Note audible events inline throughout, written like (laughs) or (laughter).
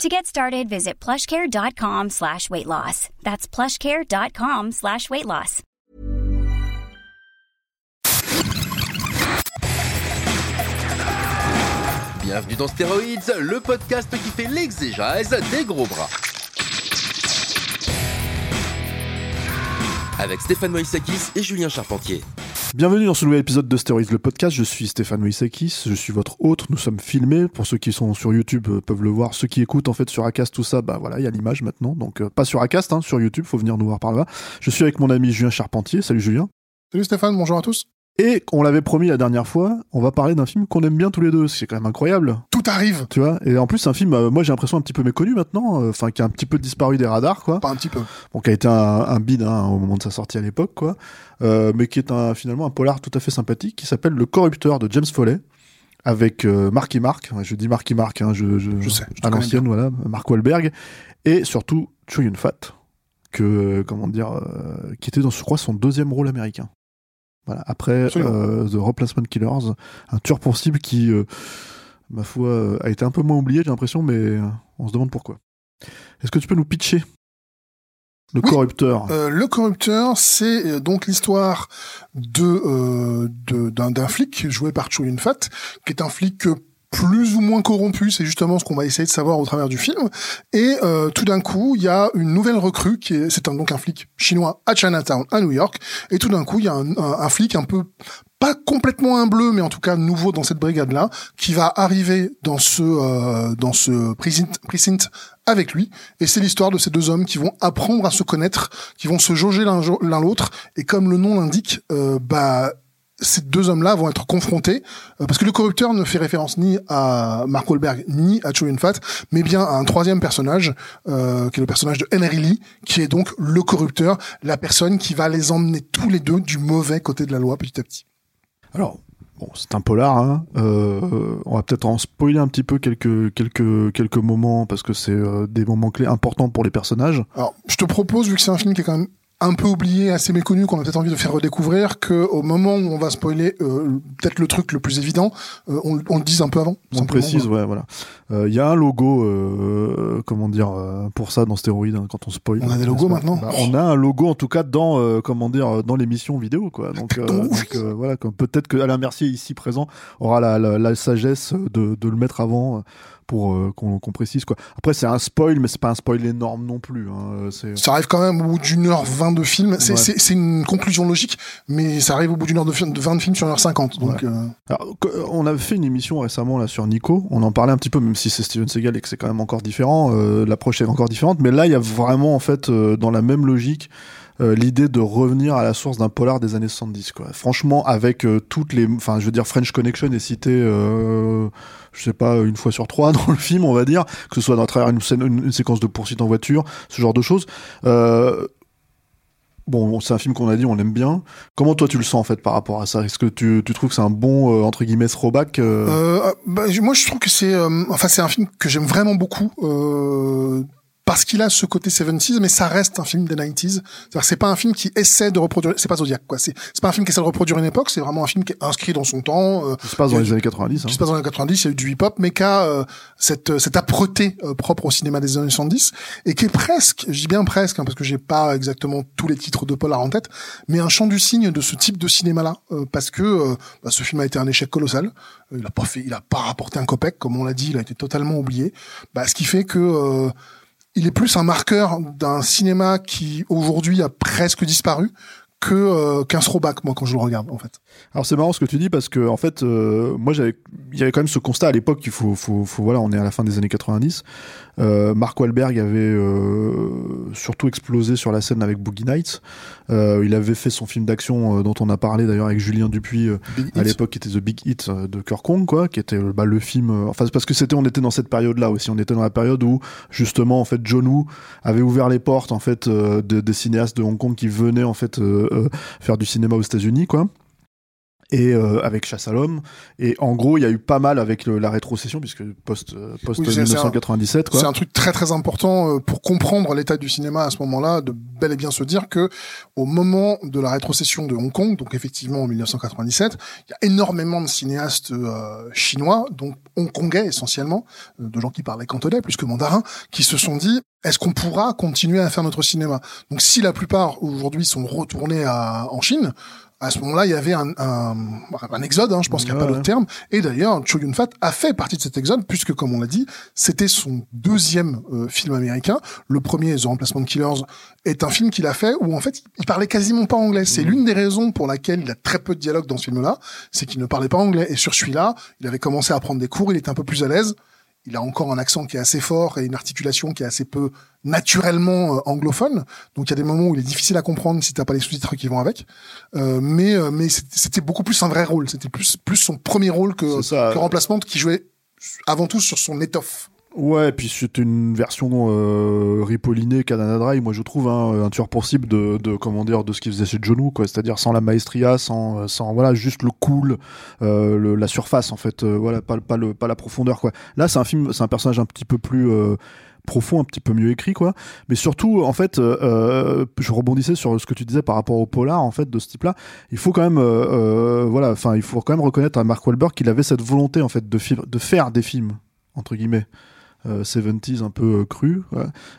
To get started, visit plushcare.com slash weight loss. That's plushcare.com slash weight loss. Bienvenue dans Stéroïdes, le podcast qui fait l'exégèse des gros bras. Avec Stéphane Moïsakis et Julien Charpentier. Bienvenue dans ce nouvel épisode de Stories, le podcast. Je suis Stéphane Moïsakis, je suis votre hôte. Nous sommes filmés. Pour ceux qui sont sur YouTube euh, peuvent le voir. Ceux qui écoutent en fait sur Acast, tout ça, bah voilà, il y a l'image maintenant. Donc euh, pas sur Acast, hein, sur YouTube, faut venir nous voir par là. Je suis avec mon ami Julien Charpentier. Salut Julien. Salut Stéphane, bonjour à tous. Et on l'avait promis la dernière fois, on va parler d'un film qu'on aime bien tous les deux. C'est quand même incroyable. Tout arrive. Tu vois Et en plus, c'est un film, euh, moi j'ai l'impression un petit peu méconnu maintenant, euh, enfin qui a un petit peu disparu des radars, quoi. Pas un petit peu. Bon, qui a été un, un bide hein, au moment de sa sortie à l'époque, quoi. Euh, mais qui est un, finalement un polar tout à fait sympathique qui s'appelle Le Corrupteur de James Foley avec euh, Marky Mark. Je dis Marky Mark, hein, je, je, Je sais, je à l'ancienne, voilà, Mark Wahlberg et surtout Chow Yun Fat que comment dire, euh, qui était dans, je crois, son deuxième rôle américain. Voilà. Après euh, The Replacement Killers, un tueur pour cible qui, euh, ma foi, euh, a été un peu moins oublié, j'ai l'impression, mais euh, on se demande pourquoi. Est-ce que tu peux nous pitcher le Oui. corrupteur? Euh, le corrupteur, c'est euh, donc l'histoire de euh, d'un flic joué par Cho Yun Fat, qui est un flic plus ou moins corrompu, c'est justement ce qu'on va essayer de savoir au travers du film. Et euh, tout d'un coup, il y a une nouvelle recrue qui est, c'est donc un flic chinois à Chinatown, à New York. Et tout d'un coup, il y a un, flic un peu pas complètement un bleu, mais en tout cas nouveau dans cette brigade-là, qui va arriver dans ce euh, dans ce precinct, avec lui. Et c'est l'histoire de ces deux hommes qui vont apprendre à se connaître, qui vont se jauger l'un l'autre. Et comme le nom l'indique, euh, bah ces deux hommes-là vont être confrontés euh, parce que le corrupteur ne fait référence ni à Mark Wahlberg ni à Cho Yun Fat, mais bien à un troisième personnage euh, qui est le personnage de Henry Lee, qui est donc le corrupteur, la personne qui va les emmener tous les deux du mauvais côté de la loi petit à petit. Alors, bon, c'est un polar. Hein. Euh, on va peut-être en spoiler un petit peu quelques quelques quelques moments parce que c'est euh, des moments clés importants pour les personnages. Alors, je te propose, vu que c'est un film qui est quand même un peu oublié, assez méconnu, qu'on a peut-être envie de faire redécouvrir, que au moment où on va spoiler euh, peut-être le truc le plus évident, euh, on, on le dise un peu avant. On précise, ouais, voilà. Euh, Il y a un logo, euh, comment dire, euh, pour ça dans Stéroïde hein, quand on spoil. On a des logos maintenant Bah, On a un logo en tout cas dans, euh, comment dire, dans l'émission vidéo, quoi. Donc, euh, oui. donc, euh, voilà, peut-être que Alain Mercier ici présent aura la, la, la sagesse de, de le mettre avant. Euh, pour euh, qu'on précise quoi. Après c'est un spoil mais c'est pas un spoil énorme non plus. Hein. Ça arrive quand même au bout d'une heure vingt de film. C'est Ouais. une conclusion logique, mais ça arrive au bout d'une heure de, film, de 20 de film sur une heure 50. Donc, Ouais. euh, Alors, que- on avait fait une émission récemment là sur Nico. On en parlait un petit peu, même si c'est Steven Seagal et que c'est quand même encore différent. euh, L'approche est encore différente, mais là, il y a vraiment en fait euh, dans la même logique euh, l'idée de revenir à la source d'un polar des années 70. Quoi. Franchement, avec euh, toutes les, enfin, je veux dire, French Connection est cité, euh, je sais pas, une fois sur trois (laughs) dans le film, on va dire, que ce soit à travers une, scène- une, séquence de poursuite en voiture, ce genre de choses. Euh, Bon, c'est un film qu'on a dit, on aime bien. Comment toi tu le sens en fait par rapport à ça? Est-ce que tu, tu trouves que c'est un bon entre guillemets throwback Euh, bah, moi, je trouve que c'est, enfin, c'est un film que j'aime vraiment beaucoup. Parce qu'il a ce côté 70s, mais ça reste un film des 90s. C'est-à-dire que c'est pas un film qui essaie de reproduire, c'est pas Zodiac, quoi. C'est, c'est pas un film qui essaie de reproduire une époque, c'est vraiment un film qui est inscrit dans son temps, euh, qui se passe dans les du- années 90 hein. qui se passe dans les années 90, il y a eu du hip-hop, mais qui a euh, cette, euh, cette âpreté euh, propre au cinéma des années 70, et qui est presque, je dis bien presque, hein, parce que j'ai pas exactement tous les titres de Polar en tête, mais un chant du signe de ce type de cinéma-là, euh, parce que euh, bah, ce film a été un échec colossal. Il a pas fait, il a pas rapporté un copec, comme on l'a dit, il a été totalement oublié. Bah, ce qui fait que il est plus un marqueur d'un cinéma qui aujourd'hui a presque disparu que euh, qu'un throwback, moi, quand je le regarde, en fait. Alors c'est marrant ce que tu dis parce que en fait euh, moi j'avais il y avait quand même ce constat à l'époque qu'il faut, faut faut voilà on est à la fin des années 90 euh, Mark Wahlberg avait euh, surtout explosé sur la scène avec Boogie Nights. Euh, il avait fait son film d'action euh, dont on a parlé d'ailleurs avec Julien Dupuis euh, à l'époque qui était The Big Hit de Kirk Kong quoi qui était bah, le film enfin parce que c'était on était dans cette période là aussi. On était dans la période où justement en fait John Woo avait ouvert les portes en fait euh, de- des cinéastes de Hong Kong qui venaient en fait euh, faire du cinéma aux États-Unis, quoi et euh, avec Chasse à l'homme. Et en gros, il y a eu pas mal avec la rétrocession, puisque post, euh, post 1997. C'est un truc très très important euh, pour comprendre l'état du cinéma à ce moment-là, de bel et bien se dire que au moment de la rétrocession de Hong Kong, donc effectivement en 1997, il y a énormément de cinéastes chinois, donc hongkongais essentiellement, de gens qui parlaient cantonais plus que mandarin, qui se sont dit est-ce qu'on pourra continuer à faire notre cinéma? Donc si la plupart aujourd'hui sont retournés à, en Chine, à ce moment-là, il y avait un, un, un exode, hein, je pense qu'il n'y a pas d'autre terme. Et d'ailleurs, Cho Yun-fat a fait partie de cet exode, puisque, comme on l'a dit, c'était son deuxième euh, film américain. Le premier, The Replacement Killers, est un film qu'il a fait où, en fait, il parlait quasiment pas anglais. C'est mmh. l'une des raisons pour laquelle il a très peu de dialogue dans ce film-là, c'est qu'il ne parlait pas anglais. Et sur celui-là, il avait commencé à prendre des cours, il était un peu plus à l'aise il a encore un accent qui est assez fort et une articulation qui est assez peu naturellement euh, anglophone. Donc il y a des moments où il est difficile à comprendre si t'as pas les sous-titres qui vont avec. Euh, mais euh, mais c'était beaucoup plus un vrai rôle. C'était plus plus son premier rôle que, que remplacement qui jouait avant tout sur son étoffe. Ouais, puis c'est une version euh, ripollinée Canada Dry, moi je trouve hein, un tueur possible de, de comment dire de ce qu'il faisait chez John quoi, c'est-à-dire sans la maestria, sans euh, sans voilà juste le cool, euh, le, la surface en fait, euh, voilà pas pas le pas la profondeur quoi. Là c'est un film, c'est un personnage un petit peu plus euh, profond, un petit peu mieux écrit, quoi. Mais surtout, en fait, euh, je rebondissais sur ce que tu disais par rapport au polar, en fait, de ce type-là. Il faut quand même, euh, voilà, enfin, il faut quand même reconnaître à Mark Wahlberg qu'il avait cette volonté, en fait, de, de faire des films entre guillemets. 70s euh, un peu euh, cru.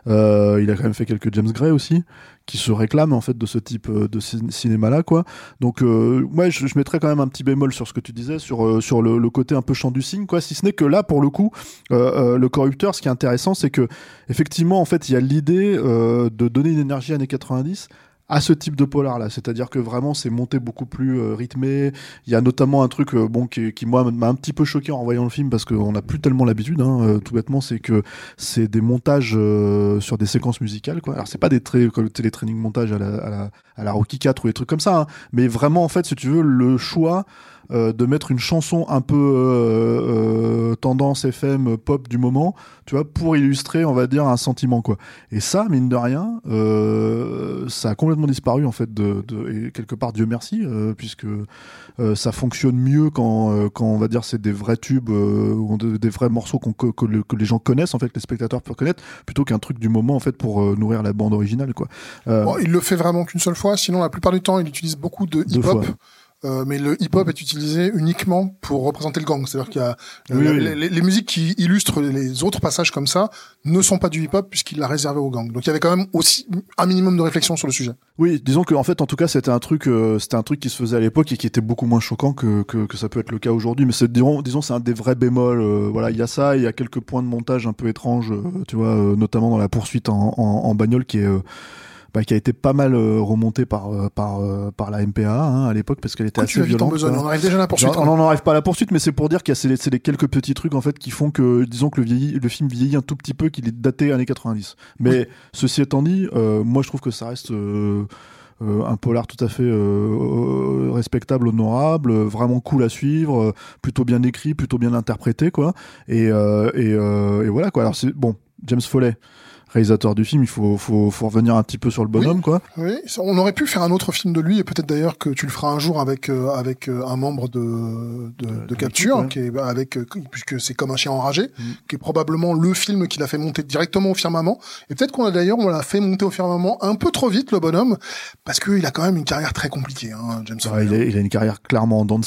Euh, il a quand même fait quelques James Gray aussi, qui se réclament en fait de ce type de cinéma-là, quoi. Donc, ouais, je, mettrais quand même un petit bémol sur ce que tu disais, sur sur le, côté un peu chant du cygne, quoi. Si ce n'est que là, pour le coup, le corrupteur, ce qui est intéressant, c'est que effectivement, en fait, il y a l'idée de donner une énergie années 90 à ce type de polar là. C'est-à-dire que vraiment c'est monté beaucoup plus euh, rythmé. Il y a notamment un truc euh, bon qui, qui moi m'a un petit peu choqué en voyant le film parce qu'on n'a plus tellement l'habitude hein, euh, tout bêtement c'est que c'est des montages sur des séquences musicales alors c'est pas des très les training montages à la, à la, à la Rocky 4 ou des trucs comme ça hein, mais vraiment en fait si tu veux le choix euh, de mettre une chanson un peu euh, euh, tendance FM pop du moment, tu vois, pour illustrer, on va dire, un sentiment quoi. Et ça, mine de rien, ça a complètement disparu en fait de, et quelque part Dieu merci, puisque ça fonctionne mieux quand quand on va dire c'est des vrais tubes ou des vrais morceaux que, les gens connaissent en fait, que les spectateurs peuvent connaître, plutôt qu'un truc du moment en fait pour nourrir la bande originale quoi. il le fait vraiment qu'une seule fois, sinon la plupart du temps il utilise beaucoup de hip-hop. Euh, mais le hip-hop est utilisé uniquement pour représenter le gang. C'est-à-dire qu'il y a les, musiques qui illustrent les autres passages comme ça ne sont pas du hip-hop puisqu'il l'a réservé au gang. Donc il y avait quand même aussi un minimum de réflexion sur le sujet. Oui, disons que en fait, en tout cas, c'était un truc, euh, c'était un truc qui se faisait à l'époque et qui était beaucoup moins choquant que, que, que ça peut être le cas aujourd'hui. Mais c'est disons, disons, c'est un des vrais bémols. Euh, voilà, il y a ça, il y a quelques points de montage un peu étranges, tu vois, notamment dans la poursuite en, en, en bagnole qui est bah, qui a été pas mal euh, remonté par euh, par euh, par la MPA hein, à l'époque parce qu'elle était assez violente. on en arrive déjà à la poursuite. on n'en arrive pas à la poursuite, mais c'est pour dire qu'il y a c'est les, quelques petits trucs en fait qui font que disons que le, vieilli, le film vieillit un tout petit peu, qu'il est daté années 90. Mais ceci étant dit, moi je trouve que ça reste un polar tout à fait respectable, honorable, vraiment cool à suivre, plutôt bien écrit, plutôt bien interprété, quoi. Et, et, et voilà, quoi. Alors c'est bon, James Foley réalisateur du film, il faut, faut, faut revenir un petit peu sur le bonhomme, quoi. Oui, on aurait pu faire un autre film de lui, et peut-être d'ailleurs que tu le feras un jour avec euh, avec euh, un membre de de, de capture, qui est bah, avec euh, puisque c'est comme un chien enragé, mm. qui est probablement le film qu'il a fait monter directement au firmament. Et peut-être qu'on a d'ailleurs on l'a fait monter au firmament un peu trop vite le bonhomme, parce qu'il a quand même une carrière très compliquée, hein, James. Ouais, il, il, a une carrière clairement en dents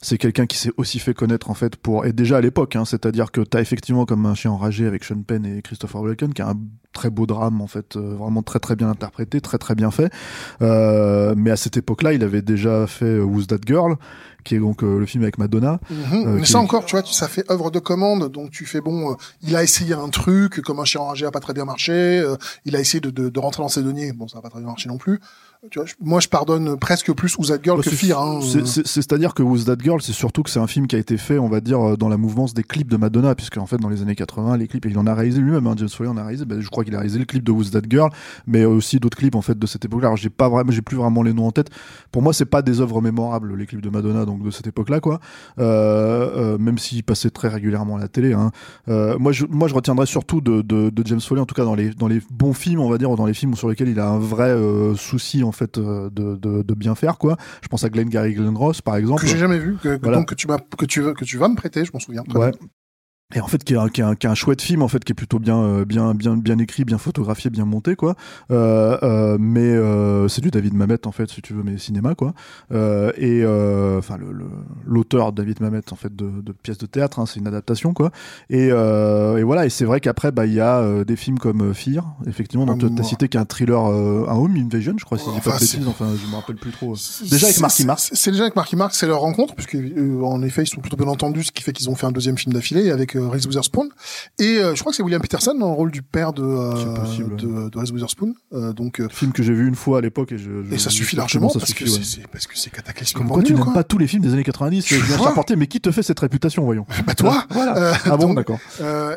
C'est quelqu'un qui s'est aussi fait connaître en fait pour et déjà à l'époque, hein, c'est-à-dire que t'as effectivement comme un chien enragé avec Sean Penn et Christopher Walken, qui a un très beau drame en fait, euh, vraiment très très bien interprété, très très bien fait. Euh, mais à cette époque-là, il avait déjà fait euh, Who's That Girl, qui est donc le film avec Madonna. Mhm. mais ça encore, tu vois, ça fait œuvre de commande, donc tu fais bon. il a essayé un truc, comme un chien enragé a pas très bien marché. il a essayé de, de, de, rentrer dans ses deniers, bon, ça a pas très bien marché non plus. Tu vois, moi, je pardonne presque plus Who's That Girl bah, que Fear. Hein. C'est-à-dire que Who's That Girl, c'est surtout que c'est un film qui a été fait, on va dire, euh, dans la mouvance des clips de Madonna, puisque en fait, dans les années 80, les clips, il en a réalisé lui-même, hein, James Foley en a réalisé. Ben, je crois qu'il a réalisé le clip de Who's That Girl, mais aussi d'autres clips en fait de cette époque-là. Alors, j'ai pas vraiment, j'ai plus vraiment les noms en tête. Pour moi, c'est pas des œuvres mémorables les clips de Madonna, donc de cette époque-là, quoi. Euh, euh, même s'ils passaient très régulièrement à la télé. Hein. Euh, moi, je, moi, je retiendrai surtout de, de, de, James Foley, en tout cas dans les dans les bons films, on va dire, dans les films sur lesquels il a un vrai souci en fait de, de, de, bien faire quoi. Je pense à Glenn Gary Glenn Ross par exemple. Que j'ai jamais vu, que, donc que tu vas que tu que tu vas me prêter, je m'en souviens. ouais et en fait qui est, un, qui, est un, chouette film en fait qui est plutôt bien euh, bien bien bien écrit bien photographié bien monté quoi. Euh, euh, mais euh, c'est du David Mamet en fait si tu veux mais cinéma quoi. Euh, et euh, enfin l'auteur le, David Mamet en fait de, de pièces de théâtre hein, c'est une adaptation quoi. Et, et voilà et c'est vrai qu'après bah il y a des films comme Fear effectivement dont tu as cité qui est un thriller un home invasion je crois si je dis pas de bêtises enfin je me rappelle plus trop. déjà avec Marky Mark c'est déjà avec Marky Mark c'est leur rencontre puisque en effet ils sont plutôt bien entendus ce qui fait qu'ils ont fait un deuxième film d'affilée avec Reese Witherspoon. Et euh, je crois que c'est William Peterson dans le rôle du père de, euh, de, de, Reese Witherspoon. Euh, donc, film que j'ai vu une fois à l'époque et je, et ça suffit largement parce, que c'est, parce que c'est cataclysmique. Pourquoi tu n'aimes pas tous les films des années 90 je viens mais qui te fait cette réputation, voyons (laughs) Bah toi. voilà. ah bon, d'accord.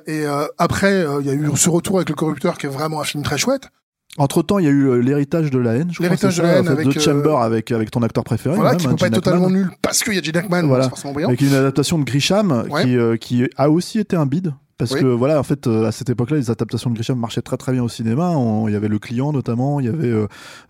et après, il y a eu ce retour avec le corrupteur qui est vraiment un film très chouette. Entre temps, il y a eu euh, l'héritage de la haine. L'héritage de la haine avec The Chamber avec avec ton acteur préféré. Voilà, qui peut pas être totalement nul parce qu'il y a Gene Hackman. Voilà. Avec une adaptation de Grisham qui euh, qui a aussi été un bide. Parce que voilà, en fait, euh, à cette époque-là, les adaptations de Grisham marchaient très très bien au cinéma. Il y avait le client notamment, il y avait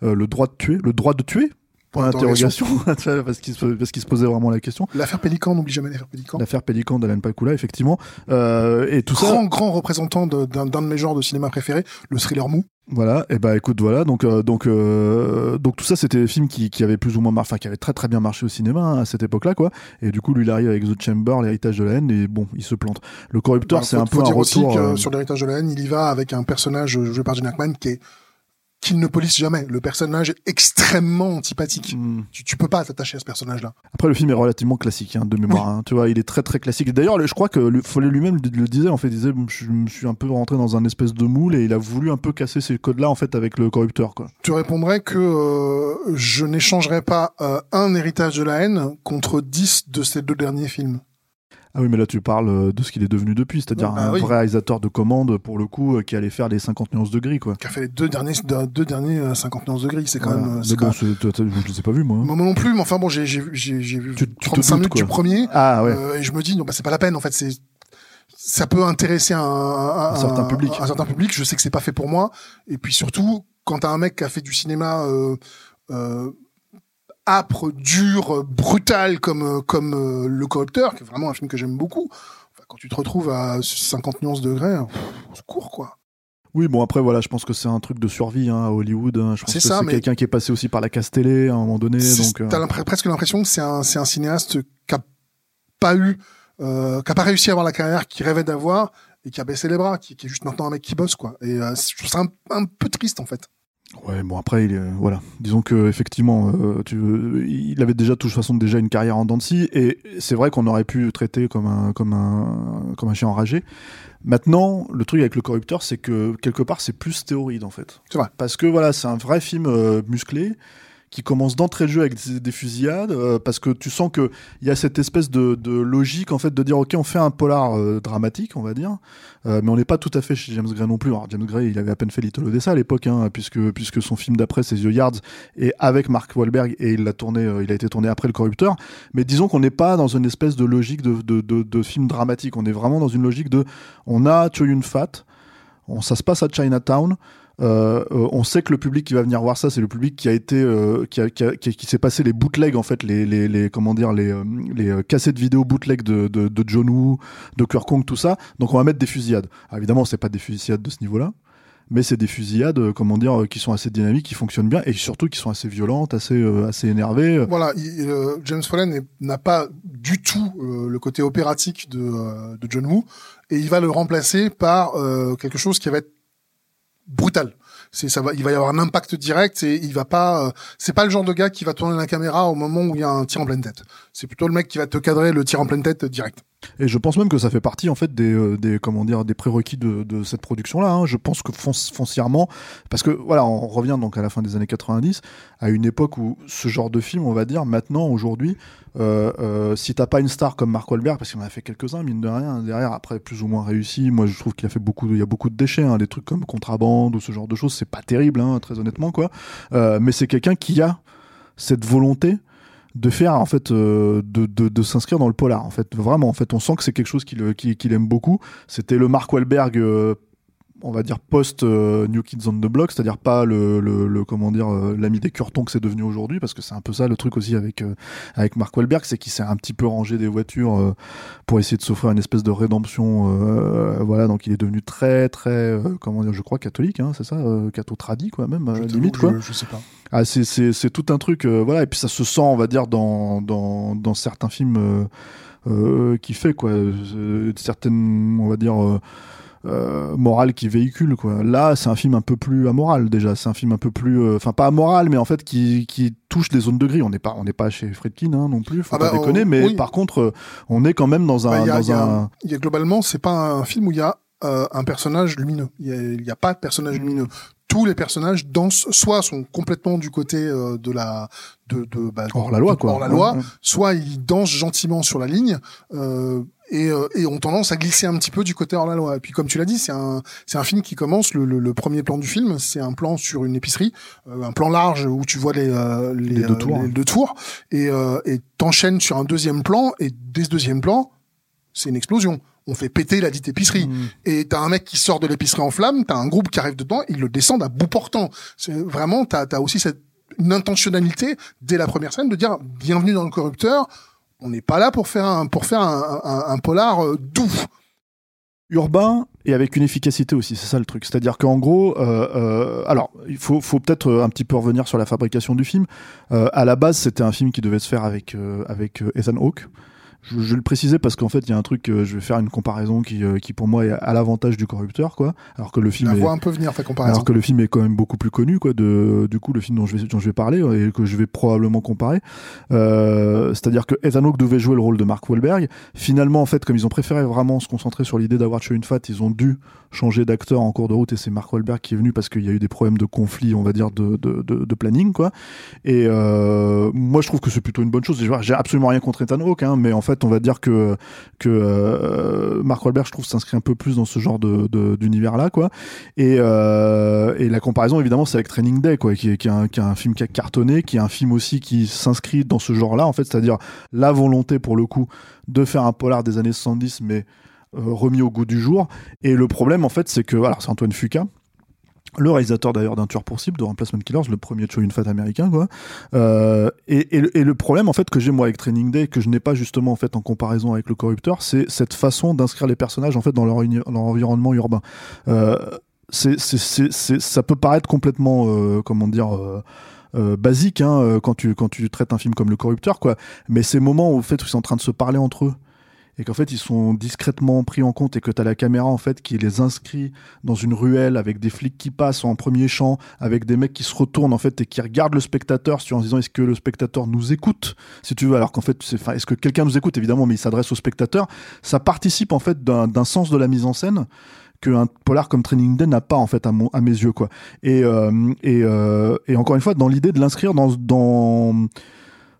le droit de tuer, le droit de tuer, Point d'interrogation, (laughs) parce qu'il se, parce qu'il se posait vraiment la question. L'affaire Pélican, n'oublie jamais l'affaire Pélican. L'affaire Pélican d'Alan Pakula, effectivement. Euh, et tout grand, ça. Grand, grand représentant d'un de, mes genres de cinéma préférés, le thriller mou. Voilà, et bah écoute, voilà, donc euh, donc euh, donc tout ça c'était des films qui, qui avaient plus ou moins marché, enfin qui avaient très très bien marché au cinéma hein, à cette époque-là quoi. Et du coup lui il arrive avec The Chamber, l'héritage de la haine et bon il se plante. Le corrupteur bah, c'est un peu un retour. Euh, sur l'héritage de la haine, il y va avec un personnage joué par Gene Hackman qui est qu'il ne police jamais. Le personnage est extrêmement antipathique. Hmm. Tu, tu peux pas t'attacher à ce personnage-là. Après, le film est relativement classique hein, de mémoire. Hein. Tu vois, il est très très classique. D'ailleurs, je crois que Follet lui-même le disait. En fait, il disait, je me suis un peu rentré dans un espèce de moule et il a voulu un peu casser ces codes-là en fait avec le corrupteur. Quoi. Tu répondrais que euh, je n'échangerais pas euh, un héritage de la haine contre dix de ces deux derniers films. Ah oui, mais là tu parles euh, de ce qu'il est devenu depuis, c'est-à-dire bah un vrai réalisateur de commande pour le coup euh, qui allait faire les 50 nuances de gris quoi. Qui a fait les deux derniers deux derniers 50 euh, nuances de gris, c'est quand même. Mais bon, je les ai pas vus moi. Moi non plus, mais enfin bon, j'ai j'ai j'ai vu 35 minutes du premier. Ah ouais. et je me dis non bah c'est pas la peine en fait, c'est ça peut intéresser un, un, un, certain public. Un, certain public. Je sais que c'est pas fait pour moi. Et puis surtout, quand t'as un mec qui a fait du cinéma euh, euh, âpre, dur, brutal comme euh, comme euh, Le Corrupteur, qui est vraiment un film que j'aime beaucoup. quand tu te retrouves à 50 nuances degrés, on se court quoi. Oui, bon après voilà, je pense que c'est un truc de survie hein, à Hollywood. Hein. Je pense que c'est quelqu'un qui est passé aussi par la casse télé à un moment donné. Donc, euh... t'as presque l'impression que c'est un c'est un cinéaste qui a pas eu, euh, qui a pas réussi à avoir la carrière qu'il rêvait d'avoir et qui a baissé les bras, qui, qui, est juste maintenant un mec qui bosse quoi. Et euh, je trouve ça un, peu triste en fait. Ouais, bon après, il voilà, disons que effectivement, euh, tu, il avait déjà de toute façon déjà une carrière en dents et c'est vrai qu'on aurait pu le traiter comme un comme un comme un chien enragé. Maintenant, le truc avec le corrupteur, c'est que quelque part, c'est plus théoride en fait. C'est vrai. Parce que voilà, c'est un vrai film euh, musclé qui commence d'entrée de jeu avec des, fusillades, euh, parce que tu sens que il y a cette espèce de, de, logique en fait de dire ok on fait un polar euh, dramatique on va dire, euh, mais on n'est pas tout à fait chez James Gray non plus. Alors James Gray il avait à peine fait Little Odessa à l'époque, hein, puisque puisque son film d'après c'est The Yards et avec Mark Wahlberg et il l'a tourné, il a été tourné après Le Corrupteur. Mais disons qu'on n'est pas dans une espèce de logique de, de, de, de film dramatique, on est vraiment dans une logique de on a Choyun Fat, on, ça se passe à Chinatown. Euh, euh, on sait que le public qui va venir voir ça, c'est le public qui a été, euh, qui, a, qui, qui, s'est passé les bootlegs en fait, les, les, les comment dire, les, les cassettes vidéo bootleg de, de, de John Woo, de Kong, tout ça. Donc on va mettre des fusillades. Alors, évidemment, c'est pas des fusillades de ce niveau-là mais c'est des fusillades, comment dire, qui sont assez dynamiques, qui fonctionnent bien et surtout qui sont assez violentes, assez assez énervées. Voilà, James Follen n'a pas du tout le côté opératique de, de John Woo et il va le remplacer par quelque chose qui va être brutal. C'est ça va, il va y avoir un impact direct et il va pas. Euh, c'est pas le genre de gars qui va tourner la caméra au moment où il y a un tir en pleine tête. C'est plutôt le mec qui va te cadrer le tir en pleine tête direct. Et je pense même que ça fait partie en fait des, euh, comment dire des prérequis de, cette production-là. Hein. Je pense que foncièrement, parce que voilà, on revient donc à la fin des années 90, à une époque où ce genre de film, on va dire maintenant, aujourd'hui, euh, euh, si t'as pas une star comme Mark Wahlberg, parce qu'il en a fait quelques-uns, mine de rien, derrière, après plus ou moins réussi. Moi, je trouve qu'il a fait beaucoup, il y a beaucoup de déchets, hein, des trucs comme Contrabande ou ce genre de choses. C'est pas terrible, hein, très honnêtement, quoi. Euh, mais c'est quelqu'un qui a cette volonté de faire en fait euh, de, de, de s'inscrire dans le polar en fait vraiment en fait on sent que c'est quelque chose qu'il qu'il aime beaucoup c'était le Mark Wahlberg euh, on va dire post euh, New Kids on the Block, c'est-à-dire pas le, le, le comment dire euh, l'ami des curtons que c'est devenu aujourd'hui, parce que c'est un peu ça le truc aussi avec euh, avec Mark Wahlberg, c'est qu'il s'est un petit peu rangé des voitures euh, pour essayer de s'offrir une espèce de rédemption, euh, voilà, donc il est devenu très très comment dire, je crois catholique, hein, c'est ça, euh, catho tradi quoi, même limite quoi. Je, je sais pas. Ah, c'est c'est c'est tout un truc, euh, voilà, et puis ça se sent, on va dire, dans dans dans certains films euh, euh, qui fait quoi, certaines, on va dire. Euh, morale qui véhicule quoi. Là, c'est un film un peu plus amoral déjà. C'est un film un peu plus, euh, enfin pas amoral, mais en fait qui, qui touche des zones de gris. On n'est pas, on n'est pas chez Friedkin hein, non plus. Faut Ah pas bah, déconner. on- Mais oui. par contre, on est quand même dans un, Bah, il y a- dans il y a un. Il y a globalement, c'est pas un film où il y a euh, un personnage lumineux. Il y a, a pas de personnage lumineux. Tous les personnages dansent, soit sont complètement du côté euh, de la, de, de bah, hors la loi quoi. hors la loi, soit ils dansent gentiment sur la ligne euh, et, euh, et ont tendance à glisser un petit peu du côté hors la loi. Et puis comme tu l'as dit, c'est un c'est un film qui commence le, le, le premier plan du film, c'est un plan sur une épicerie, euh, un plan large où tu vois les euh, les, Les deux euh, tours, les deux tours et euh, et t'enchaînes sur un deuxième plan et dès ce deuxième plan, c'est une explosion. On fait péter la dite épicerie. Mm. Et t'as un mec qui sort de l'épicerie en flamme, t'as un groupe qui arrive dedans, ils le descendent à bout portant. C'est vraiment, t'as as aussi cette une intentionnalité dès la première scène de dire bienvenue dans le corrupteur. On n'est pas là pour faire un pour faire un, un, un polar euh, doux. urbain et avec une efficacité aussi, c'est ça le truc. C'est-à-dire qu'en gros, euh, euh, alors il faut, faut peut-être un petit peu revenir sur la fabrication du film. Euh, à la base, c'était un film qui devait se faire avec avec Ethan Hawke. Je, je vais le préciser parce qu'en fait, il y a un truc, euh, je vais faire une comparaison qui, euh, qui pour moi est à l'avantage du corrupteur, quoi. Alors que le film la est, vois un peu venir ta comparaison. alors que le film est quand même beaucoup plus connu, quoi. De, du coup, le film dont je vais, dont je vais parler euh, et que je vais probablement comparer. Euh, c'est-à-dire que Ethan Hawke devait jouer le rôle de Mark Wahlberg. Finalement, en fait, comme ils ont préféré vraiment se concentrer sur l'idée d'avoir tué une fat, ils ont dû changer d'acteur en cours de route et c'est Mark Wahlberg qui est venu parce qu'il y a eu des problèmes de conflit, on va dire, de, de, de, de planning, quoi. Et euh, moi, je trouve que c'est plutôt une bonne chose. J'ai absolument rien contre Ethan Hawke, hein, mais en fait, on va dire que que euh, Mark Wahlberg, je trouve, s'inscrit un peu plus dans ce genre de de- d'univers-là, quoi. Et, euh, et la comparaison, évidemment, c'est avec Training Day, quoi, qui est, un, qui est un film qui a cartonné, qui est un film aussi qui s'inscrit dans ce genre-là, en fait, c'est-à-dire la volonté, pour le coup, de faire un polar des années 70, mais euh, remis au goût du jour. Et le problème, en fait, c'est que, c'est Antoine Fuqua, le réalisateur d'ailleurs d'un tueur pour cible de Replacement Killers, le premier Chow Yun-fat américain, quoi. Euh, et, le- problème en fait que j'ai moi avec Training Day, que je n'ai pas justement en fait en comparaison avec le corrupteur, c'est cette façon d'inscrire les personnages en fait dans leur, environnement urbain. Euh, ça peut paraître complètement, euh, comment dire. basique hein, quand tu quand tu traites un film comme le corrupteur quoi mais ces moments en fait où ils sont en train de se parler entre eux et qu'en fait ils sont discrètement pris en compte et que tu as la caméra en fait qui les inscrit dans une ruelle avec des flics qui passent en premier champ, avec des mecs qui se retournent en fait et qui regardent le spectateur en disant est-ce que le spectateur nous écoute si tu veux alors qu'en fait est-ce que quelqu'un nous écoute évidemment mais il s'adresse au spectateur. Ça participe en fait d'un d'un sens de la mise en scène qu'un polar comme Training Day n'a pas en fait à, mon, à mes yeux quoi. Et euh, et, euh, et encore une fois dans l'idée de l'inscrire dans dans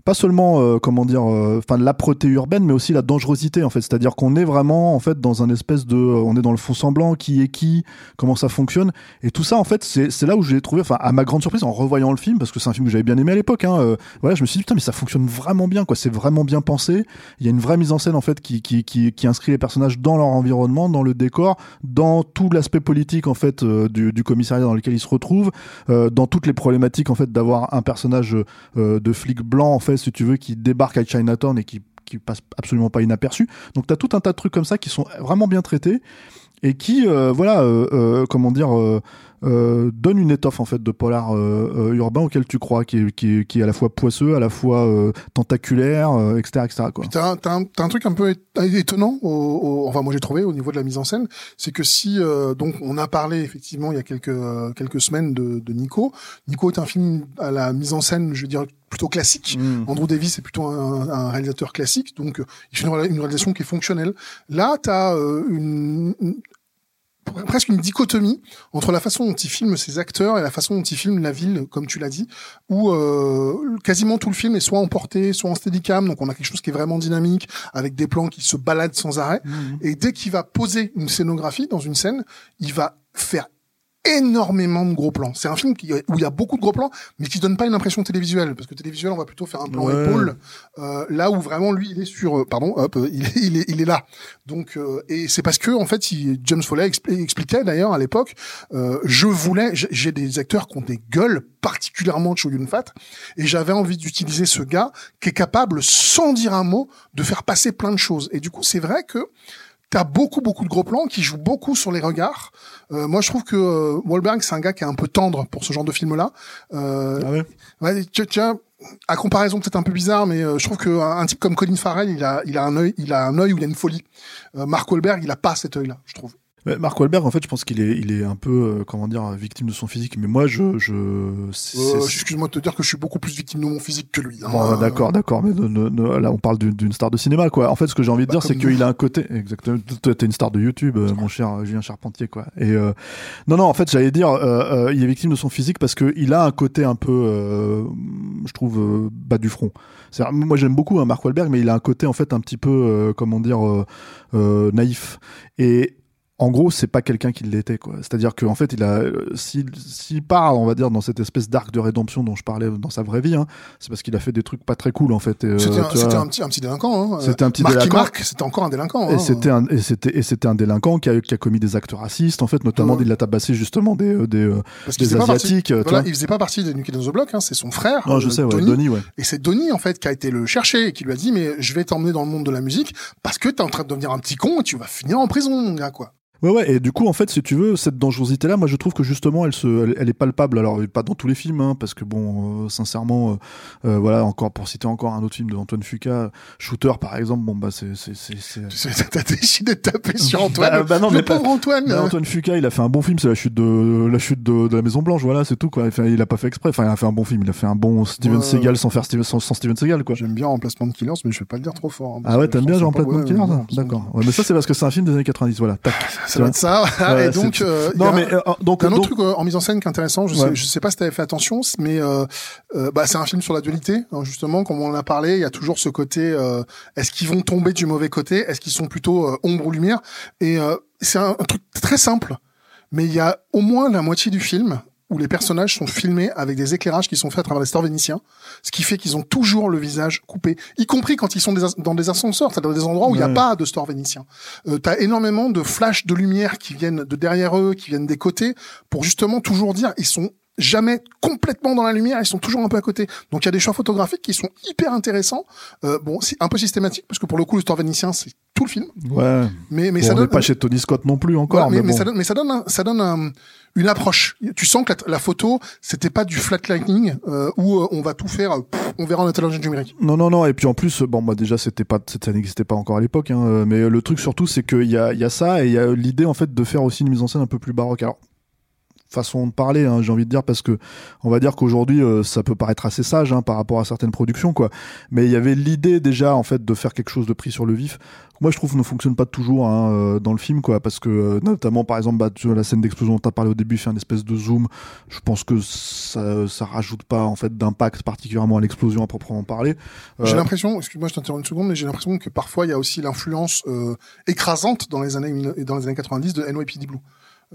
pas seulement euh, comment dire euh, enfin l'âpreté urbaine mais aussi la dangerosité en fait. C'est-à-dire qu'on est vraiment en fait dans un espèce de euh, on est dans le fond semblant qui est qui comment ça fonctionne. Et tout ça en fait c'est là où j'ai trouvé enfin à ma grande surprise en revoyant le film parce que c'est un film que j'avais bien aimé à l'époque hein, euh, voilà je me suis dit putain mais ça fonctionne vraiment bien quoi. C'est vraiment bien pensé. Il y a une vraie mise en scène en fait qui qui qui, inscrit les personnages dans leur environnement dans le décor dans tout l'aspect politique en fait euh, du, du commissariat dans lequel ils se retrouvent euh, dans toutes les problématiques en fait d'avoir un personnage euh, de flic blanc en fait si tu veux qui débarque à Chinatown et qui qui passe absolument pas inaperçu donc t'as tout un tas de trucs comme ça qui sont vraiment bien traités et qui euh, voilà euh, euh, comment dire donne une étoffe en fait de polar urbain auquel tu crois qui est, qui est, qui est à la fois poisseux à la fois tentaculaire etc etc quoi t'as t'as un, truc un peu étonnant, enfin moi j'ai trouvé au niveau de la mise en scène, c'est que si donc on a parlé effectivement il y a quelques quelques semaines de, de Nico. Nico est un film à la mise en scène, je dire plutôt classique. Mm. Andrew Davis est plutôt un, un réalisateur classique, donc euh, il fait une, réa- une réalisation qui est fonctionnelle. Là, tu as une, une- presque une dichotomie entre la façon dont il filme ses acteurs et la façon dont il filme la ville, comme tu l'as dit, où euh, quasiment tout le film est soit emporté, soit en steadicam, donc on a quelque chose qui est vraiment dynamique, avec des plans qui se baladent sans arrêt. Mm. Et dès qu'il va poser une scénographie dans une scène, il va faire énormément de gros plans. C'est un film qui, où il y a beaucoup de gros plans, mais qui donne pas une impression télévisuelle, parce que télévisuel, on va plutôt faire un plan Ouais. épaule, euh, là où vraiment lui, il est sur, euh, pardon, hop, euh, il, est- il est, il est là. Donc, euh, et c'est parce que en fait, il- James Foley expli- expliquait d'ailleurs à l'époque, euh, je voulais, j'ai- j'ai des acteurs qui ont des gueules, particulièrement Chow Yun Fat, et j'avais envie d'utiliser ce gars qui est capable, sans dire un mot, de faire passer plein de choses. Et du coup, c'est vrai que T'as beaucoup beaucoup de gros plans qui jouent beaucoup sur les regards. Euh, moi, je trouve que euh, Wahlberg c'est un gars qui est un peu tendre pour ce genre de film-là. Euh, Ah ouais ouais, à comparaison peut-être un peu bizarre, mais euh, je trouve que un, un type comme Colin Farrell, il a il a un œil, il a un œil où il a une folie. Euh, Mark Wahlberg, il a pas cet œil-là, je trouve. Mark Wahlberg, en fait, je pense qu'il est, il est un peu, euh, comment dire, victime de son physique. Mais moi, je, je, Euh, Excuse-moi de te dire que je suis beaucoup plus victime de mon physique que lui. hein. Bon, Euh, d'accord, d'accord, mais ne- là on parle d'une star de cinéma, quoi. En fait, ce que j'ai envie de Bah, dire, c'est qu'il a un côté, exactement. Toi, t'es une star de YouTube, euh, mon cher euh, Julien Charpentier, quoi. Et euh, non, non, en fait, j'allais dire, il est victime de son physique parce que il a un côté un peu, euh, je trouve, bas du front. Moi, j'aime beaucoup hein, Mark Wahlberg, mais il a un côté en fait un petit peu, euh, comment dire, naïf. Et en gros, c'est pas quelqu'un qui l'était, quoi. C'est-à-dire qu'en fait, il a, euh, s'il s'il part, on va dire, dans cette espèce d'arc de rédemption dont je parlais dans sa vraie vie, hein, c'est parce qu'il a fait des trucs pas très cool, en fait. Et, euh, C'était un, c'était petit un petit délinquant. Hein. C'était un petit délinquant. Mark, c'était encore un délinquant. Et hein. c'était un, et c'était, et c'était un délinquant qui a, qui a commis des actes racistes, en fait, notamment Ouais. il a tabassé justement des, euh, des, Parce des partie- asiatiques. Voilà, vois. il faisait pas partie des Kids on the Block, c'est son frère. Non, je euh, sais, ouais, Tony. Donnie, ouais. Et c'est Donnie en fait qui a été le chercher et qui lui a dit mais je vais t'emmener dans le monde de la musique parce que t'es en train de devenir un petit con et tu vas finir en prison mon gars quoi. Ouais, ouais, et du coup, en fait, si tu veux, cette dangerosité-là, moi, je trouve que justement, elle, se, elle, elle est palpable. Alors, pas dans tous les films, hein, parce que bon, euh, sincèrement, euh, euh, voilà, encore pour citer encore un autre film de Antoine Fuqua, Shooter, par exemple, bon, bah, c'est, c'est, c'est, c'est- Tu sais, T'as décidé de taper sur Antoine. Bah, bah non, le mais pas- pauvre Antoine. Mais euh, Antoine Fuqua, il a fait un bon film, c'est la chute de la chute de, de la Maison Blanche, voilà, c'est tout quoi. Enfin, il a pas fait exprès. Enfin, il a fait un bon film, il a fait un bon Steven Ouais. Seagal sans faire Steven, sans, sans Steven Seagal quoi. J'aime bien Remplacement de Killers, mais je vais pas le dire trop fort. hein, Ah ouais, t'aimes bien pas- Platinum ouais, Killers D'accord. Ouais, mais ça c'est parce que c'est un film des années 90, voilà. Tac. Ça va être ça. Ouais, (laughs) et donc, euh, il y Non a mais euh, donc un autre donc- truc euh, en mise en scène qui est intéressant, je sais, Ouais. je sais pas si t'avais fait attention, mais euh, euh, bah, c'est un film sur la dualité, hein, justement, comme on en a parlé, il y a toujours ce côté, euh, est-ce qu'ils vont tomber du mauvais côté, est-ce qu'ils sont plutôt ombre ou lumière, et euh, c'est un, un truc très simple, mais il y a au moins la moitié du film où les personnages sont filmés avec des éclairages qui sont faits à travers les stores vénitiens, ce qui fait qu'ils ont toujours le visage coupé, y compris quand ils sont des dans des ascenseurs, c'est-à-dire dans des endroits où il n'y a pas de store vénitien. Euh, T'as énormément de flashs de lumière qui viennent de derrière eux, qui viennent des côtés, pour justement toujours dire ils sont jamais complètement dans la lumière, ils sont toujours un peu à côté. Donc il y a des choix photographiques qui sont hyper intéressants. Euh, bon, c'est un peu systématique parce que pour le coup le store vénitien c'est tout le film, ouais. mais mais Bon, ça on donne pas chez Tony Scott non plus encore, Ouais, mais, mais, mais bon. ça donne, mais ça donne, un- ça donne un- une approche. Tu sens que la, la photo, c'était pas du flatlining euh, où euh, on va tout faire, euh, pff, on verra en intelligence numérique. Non, non, non. Et puis en plus, bon, moi déjà, c'était pas, ça n'existait pas encore à l'époque. Hein, mais le truc surtout, c'est qu'il y a, il y a ça et il y a l'idée en fait de faire aussi une mise en scène un peu plus baroque. Alors façon de parler, hein, j'ai envie de dire, parce que on va dire qu'aujourd'hui, euh, ça peut paraître assez sage hein, par rapport à certaines productions, quoi. Mais il y avait l'idée déjà, en fait, de faire quelque chose de pris sur le vif. Moi, je trouve ne fonctionne pas toujours hein, euh, dans le film, quoi, parce que euh, notamment, par exemple, bah, tu vois, la scène d'explosion dont tu as parlé au début, fait un espèce de zoom. Je pense que ça, ça rajoute pas en fait d'impact particulièrement à l'explosion à proprement parler. J'ai Euh, l'impression, excuse-moi, je t'interromps une seconde, mais j'ai l'impression que parfois il y a aussi l'influence euh, écrasante dans les années dans les années 90 de NYPD Blue.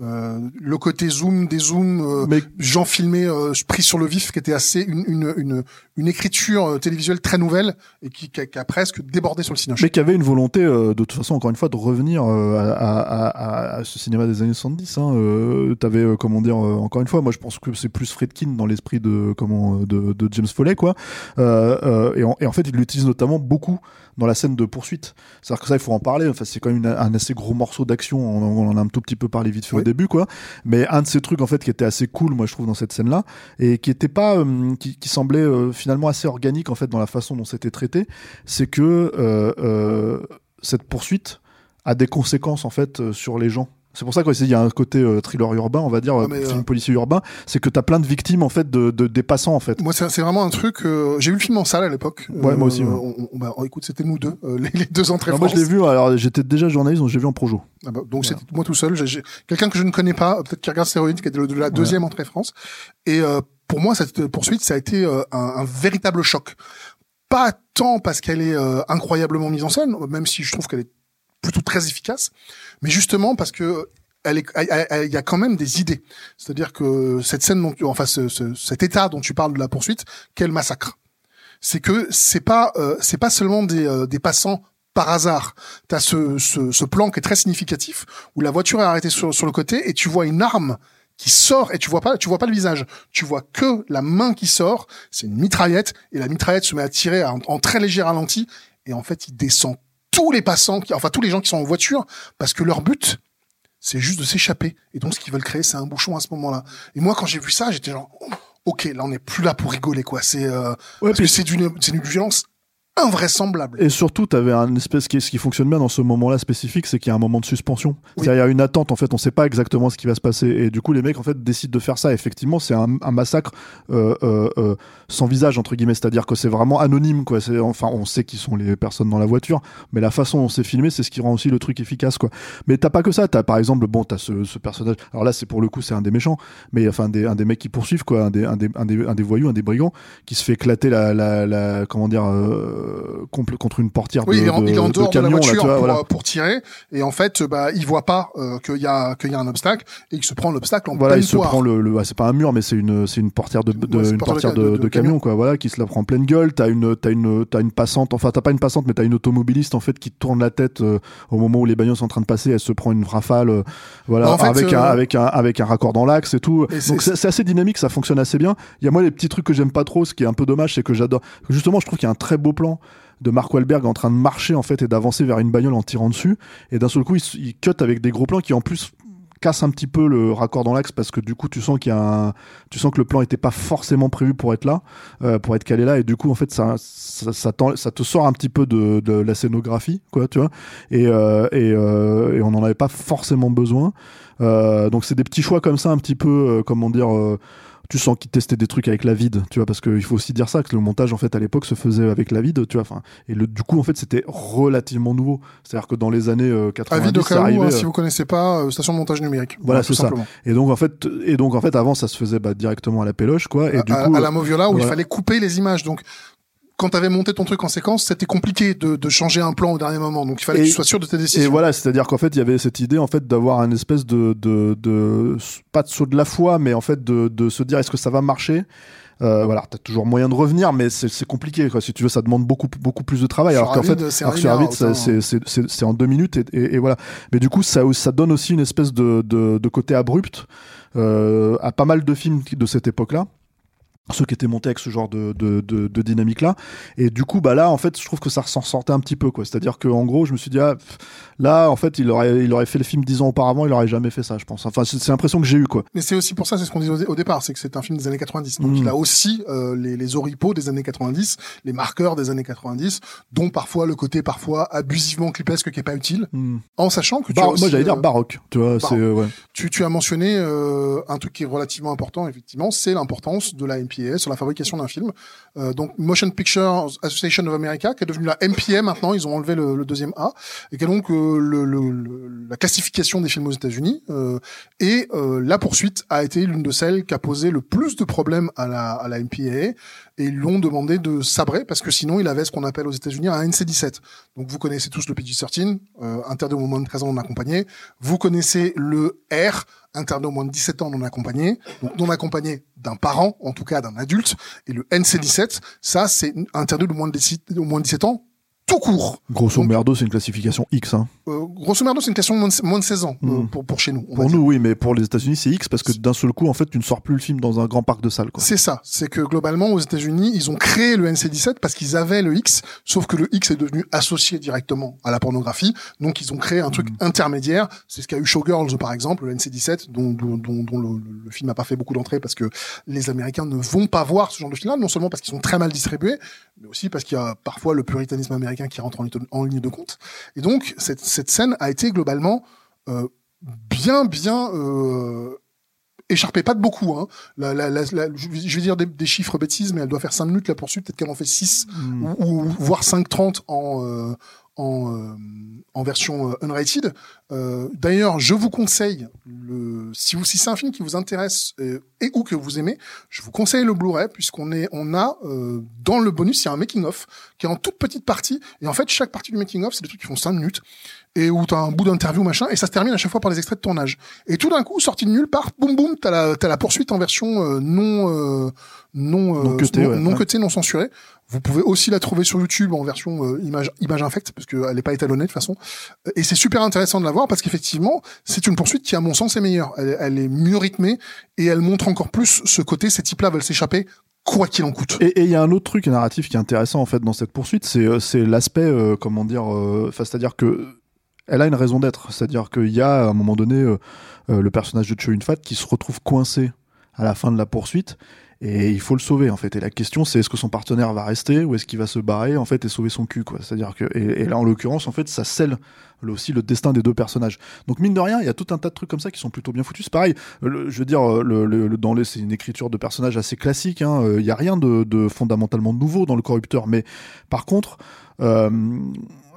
Euh, le côté zoom, des zooms, euh, mais gens filmés euh, pris sur le vif, qui était assez une une une, une écriture euh, télévisuelle très nouvelle et qui, qui, a, qui a presque débordé sur le cinéma. mais qui avait une volonté euh, de toute façon encore une fois de revenir euh, à, à, à, à ce cinéma des années 70 hein. euh, t'avais euh, comment dire euh, encore une fois moi je pense que c'est plus Friedkin dans l'esprit de comment de, de James Foley quoi euh, euh, et, en, et en fait il l'utilise notamment beaucoup dans la scène de poursuite. C'est à dire que ça il faut en parler. Enfin c'est quand même une- un assez gros morceau d'action. On, on en a un tout petit peu parlé vite fait au début quoi. Mais un de ces trucs en fait qui était assez cool moi je trouve dans cette scène là et qui était pas euh, qui, qui semblait euh, finalement assez organique en fait dans la façon dont c'était traité c'est que euh, cette poursuite a des conséquences en fait sur les gens. C'est pour ça qu'il y a un côté euh, thriller urbain, on va dire, mais, film euh, policier urbain, c'est que t'as plein de victimes en fait de, de des passants en fait. Moi, c'est vraiment un truc. euh, j'ai vu le film en salle à l'époque. Ouais, moi aussi, ouais. on- on- bah, oh, écoute, c'était nous deux, euh, les, les deux entrées moi je l'ai vu, alors j'étais déjà journaliste, donc j'ai vu en projo. Ah bah, donc Voilà. c'était moi tout seul. Quelqu'un que je ne connais pas, peut-être qui regarde Stéroïde, qui le- de la deuxième entrée France. Et euh, pour moi, cette poursuite, ça a été euh, un, un véritable choc. Pas tant parce qu'elle est euh, incroyablement mise en scène, même si je trouve qu'elle est plutôt très efficace, mais justement parce que est, il y a quand même des idées. C'est-à-dire que cette scène dont enfin, ce, ce, cet état dont tu parles de la poursuite, quel massacre. C'est que c'est pas, euh, c'est pas seulement des, euh, des passants par hasard. T'as ce, ce, ce plan qui est très significatif où la voiture est arrêtée sur, sur le côté et tu vois une arme qui sort et tu vois pas tu vois pas le visage tu vois que la main qui sort c'est une mitraillette et la mitraillette se met à tirer en très léger ralenti et en fait il descend tous les passants qui, enfin tous les gens qui sont en voiture parce que leur but c'est juste de s'échapper. Et donc ce qu'ils veulent créer c'est un bouchon à ce moment-là. Et moi quand j'ai vu ça j'étais genre oh, ok là on n'est plus là pour rigoler quoi. C'est euh, Ouais, parce que c'est d'une c'est d'une violence invraisemblable Et surtout, t'avais un espèce qui, ce qui fonctionne bien dans ce moment-là spécifique, c'est qu'il y a un moment de suspension. C'est-à-dire, il y a une attente, en fait, on sait pas exactement ce qui va se passer. Et du coup, les mecs, en fait, décident de faire ça. Effectivement, c'est un, un massacre euh, euh, euh, sans visage, entre guillemets. C'est-à-dire que c'est vraiment anonyme, quoi. C'est, enfin, on sait qui sont les personnes dans la voiture, mais la façon dont c'est filmé, c'est ce qui rend aussi le truc efficace, quoi. Mais t'as pas que ça. T'as, par exemple, bon, t'as ce, ce personnage. Alors là, c'est pour le coup, c'est un des méchants, mais enfin, des, un des mecs qui poursuivent, quoi. Un des, un des, un des, un des voyous, un des brigands, qui se fait éclater la, la, la comment dire, euh, contre une portière Oui, de, il est en, de- il est en de dehors de, camion, la là, voiture tu vois, pour, voilà. euh, pour tirer, et en fait, bah, il voit pas euh, qu'il y a qu'il y a un obstacle et qu'il se prend l'obstacle en Voilà, pleine il se prend le, le ah, c'est pas un mur, mais c'est une, c'est une portière de, de- Ouais, une portière de- camion, quoi. Voilà, qui se la prend en pleine gueule. T'as une, t'as une, t'as une passante. Enfin, t'as pas une passante, mais t'as une automobiliste en fait qui tourne la tête euh, au moment où les bagnoles sont en train de passer. Elle se prend une rafale, euh, voilà, Bah, en fait, avec un, euh, avec un, avec un raccord dans l'axe et tout. Et Donc c'est assez dynamique, ça fonctionne assez bien. Il y a moi les petits trucs que j'aime pas trop, ce qui est un peu dommage, c'est que j'adore. Justement, je trouve qu'il y a un très beau plan de Mark Wahlberg en train de marcher en fait et d'avancer vers une bagnole en tirant dessus. Et d'un seul coup, il, cut avec des gros plans qui en plus cassent un petit peu le raccord dans l'axe parce que du coup tu sens qu'il que le plan était pas forcément prévu pour être là, euh, pour être calé là. Et du coup en fait ça ça, te sort un petit peu de, la scénographie quoi tu vois. Et euh, euh, on n'en avait pas forcément besoin. Donc c'est des petits choix comme ça un petit peu comment dire tu sens qu'ils testaient des trucs avec la vide, tu vois, parce qu'il faut aussi dire ça, que le montage, en fait, à l'époque, se faisait avec la vide, tu vois, enfin, et le, du coup, en fait, c'était relativement nouveau. C'est-à-dire que dans les années euh, 90, Avis de ça arrivait, hein, euh, si vous connaissez pas, euh, station de montage numérique. Voilà, tout c'est ça. et donc, en fait, et donc, en fait, avant, ça se faisait bah, directement à la péloche, quoi, et à, du coup, à la Moviola où il fallait couper les images. Donc, quand tu avais monté ton truc en séquence, c'était compliqué de, de changer un plan au dernier moment. Donc, il fallait Et- que tu sois sûr de tes Et décisions. voilà, c'est-à-dire qu'en fait, il y avait cette idée en fait d'avoir un espèce de, de, de pas de saut de la foi, mais en fait de, de se dire est-ce que ça va marcher? Euh, voilà, t'as toujours moyen de revenir, mais c'est compliqué. Quoi. Si tu veux, ça demande beaucoup beaucoup plus de travail. Sur alors qu'en fait, c'est en deux minutes et, et- et voilà. Mais du coup, ça ça donne aussi une espèce de de, de côté abrupt euh, à pas mal de films de cette époque-là ceux qui étaient montés avec ce genre de, de, de, de dynamique là et du coup bah là en fait je trouve que ça s'en sortait un petit peu quoi c'est à dire que en gros je me suis dit ah, là en fait il aurait il aurait fait le film dix ans auparavant il aurait jamais fait ça je pense enfin c'est l'impression que j'ai eu quoi Mais c'est aussi pour ça, c'est ce qu'on disait au, au départ, c'est que c'est un film des années 90. Donc Mm. il a aussi euh, les, les oripeaux des années 90, les marqueurs des années 90, dont parfois le côté parfois abusivement clipesque qui est pas utile, Hmm. en sachant que tu Bar- as aussi, moi j'allais dire euh, baroque tu vois c'est euh, ouais. tu, tu as mentionné euh, un truc qui est relativement important, effectivement, c'est l'importance de la Sur la fabrication d'un film. Euh, donc Motion Picture Association of America, qui est devenue la MPA maintenant, ils ont enlevé le, deuxième A, et qui est donc euh, le, la classification des films aux États-Unis. Euh, et la poursuite a été l'une de celles qui a posé le plus de problèmes à la, à MPA, et ils lui ont demandé de sabrer, parce que sinon il avait ce qu'on appelle aux États-Unis un NC-17. Donc vous connaissez tous le PG-13, euh, interdit au moins de 13 ans non accompagné. Vous connaissez le R, interdit au moins de 17 ans non accompagné, donc non accompagné d'un parent, en tout cas d'un adulte, et le NC17, ça c'est interdit au moins de 17, au moins de 17 ans tout court. grosso Donc- merdo c'est une classification X hein. Euh, grosso merdo, c'est une question moins de, moins de 16 ans euh, Mm. pour, pour chez nous. pour nous oui mais pour les États-Unis c'est X parce que d'un seul coup en fait tu ne sors plus le film dans un grand parc de salles C'est ça. C'est que globalement, aux États-Unis, ils ont créé le NC17 parce qu'ils avaient le X, sauf que le X est devenu associé directement à la pornographie. Donc, ils ont créé un truc intermédiaire. C'est ce qu'a eu Showgirls, par exemple, le NC17, dont, dont, dont, dont le, le film n'a pas fait beaucoup d'entrées parce que les Américains ne vont pas voir ce genre de film-là, non seulement parce qu'ils sont très mal distribués, mais aussi parce qu'il y a parfois le puritanisme américain qui rentre en, ligne- en ligne de compte. Et donc, cette, cette scène a été globalement euh, bien, bien euh, écharpée, pas de beaucoup. Hein. La, la, la, la- je vais dire des, des chiffres bêtises, mais elle doit faire 5 minutes la poursuite, peut-être qu'elle en fait 6 Hmm. ou, ou voire 5.30 en, euh, en, euh, en version euh, unrated. Euh, D'ailleurs, je vous conseille, le, si, vous, si c'est un film qui vous intéresse euh, et ou que vous aimez, je vous conseille le Blu-ray puisqu'on est, on a euh, dans le bonus, il y a un making of qui est en toute petite partie et en fait chaque partie du making of c'est des trucs qui font 5 minutes et où t'as un bout d'interview machin et ça se termine à chaque fois par des extraits de tournage. Et tout d'un coup, sorti de nulle part, boum boum, t'as la t'as la poursuite en version euh, non euh, non Non cutée, non, ouais, non censurée. Vous pouvez aussi la trouver sur YouTube en version euh, image image infect parce qu'elle est pas étalonnée de toute façon. Et c'est super intéressant de la voir parce qu'effectivement, c'est une poursuite qui à mon sens est meilleure. Elle, elle est mieux rythmée et elle montre encore plus ce côté ces types-là veulent s'échapper quoi qu'il en coûte. Et il y a un autre truc narratif qui est intéressant en fait dans cette poursuite, c'est euh, c'est l'aspect euh, comment dire, euh, enfin c'est-à-dire que elle a une raison d'être, c'est-à-dire qu'il y a à un moment donné euh, le personnage de Cho Yun Fat qui se retrouve coincé à la fin de la poursuite et il faut le sauver en fait. Et la question c'est est-ce que son partenaire va rester ou est-ce qu'il va se barrer en fait et sauver son cul quoi. C'est-à-dire que et, là en l'occurrence en fait ça scelle le- aussi le destin des deux personnages. Donc mine de rien, il y a tout un tas de trucs comme ça qui sont plutôt bien foutus. C'est pareil, je veux dire, le, dans les, c'est une écriture de personnage assez classique. hein, euh, Il y a rien de, fondamentalement nouveau dans le corrupteur, mais par contre, euh,